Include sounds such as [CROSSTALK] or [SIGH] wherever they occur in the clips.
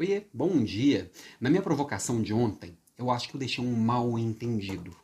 Oiê, bom dia. Na minha provocação de ontem, eu acho que eu deixei um mal entendido.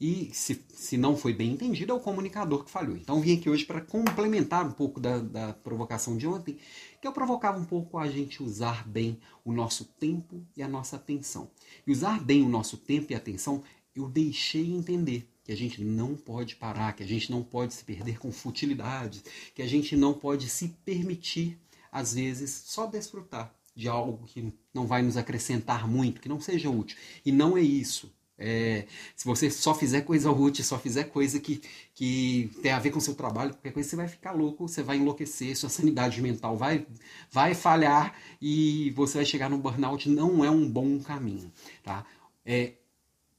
E se, se não foi bem entendido, é o comunicador que falhou. Então vim aqui hoje para complementar um pouco da, da provocação de ontem, que eu provocava um pouco a gente usar bem o nosso tempo e a nossa atenção. E usar bem o nosso tempo e atenção, eu deixei entender que a gente não pode parar, que a gente não pode se perder com futilidades, que a gente não pode se permitir, às vezes, só desfrutar de algo que não vai nos acrescentar muito, que não seja útil. E não é isso. É, se você só fizer coisa útil, só fizer coisa que, que tem a ver com seu trabalho, qualquer coisa, você vai ficar louco, você vai enlouquecer, sua sanidade mental vai, vai falhar e você vai chegar no burnout. Não é um bom caminho. Tá? É,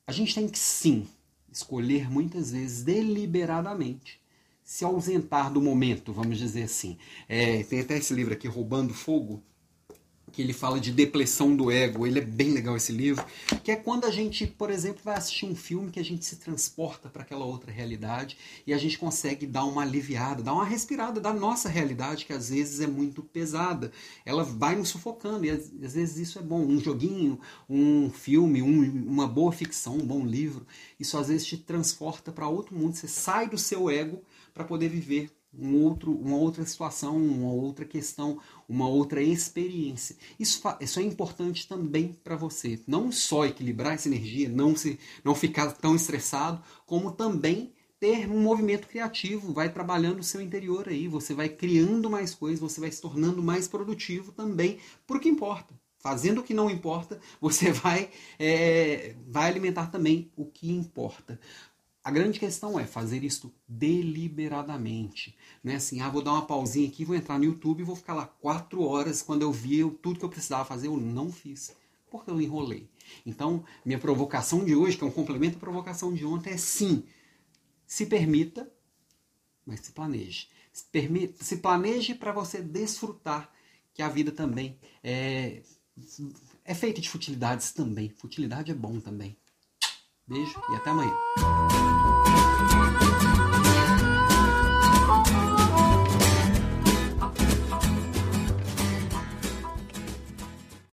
a gente tem que sim escolher muitas vezes deliberadamente se ausentar do momento, vamos dizer assim. É, tem até esse livro aqui, Roubando Fogo, que ele fala de depressão do ego. Ele é bem legal esse livro, que é quando a gente, por exemplo, vai assistir um filme que a gente se transporta para aquela outra realidade e a gente consegue dar uma aliviada, dar uma respirada da nossa realidade que às vezes é muito pesada. Ela vai nos sufocando e às, vezes isso é bom. Um joguinho, um filme, um, uma boa ficção, um bom livro, isso às vezes te transporta para outro mundo. Você sai do seu ego para poder viver um outro, uma outra situação, uma outra questão, uma outra experiência. Isso, isso é importante também para você. Não só equilibrar essa energia, não, se, não ficar tão estressado, como também ter um movimento criativo, vai trabalhando o seu interior aí, você vai criando mais coisas, você vai se tornando mais produtivo também, por que importa. Fazendo o que não importa, [LAUGHS] você vai, é, vai alimentar também o que importa. A grande questão é fazer isto deliberadamente. Não é assim, ah, vou dar uma pausinha aqui, vou entrar no YouTube e vou ficar lá quatro horas. Quando eu vi tudo que eu precisava fazer, eu não fiz. Porque eu enrolei. Então, minha provocação de hoje, que é um complemento à provocação de ontem, é sim, se permita, mas se planeje. Se, permita, se planeje para você desfrutar que a vida também é, é feita de futilidades também. Futilidade é bom também. Beijo e até amanhã.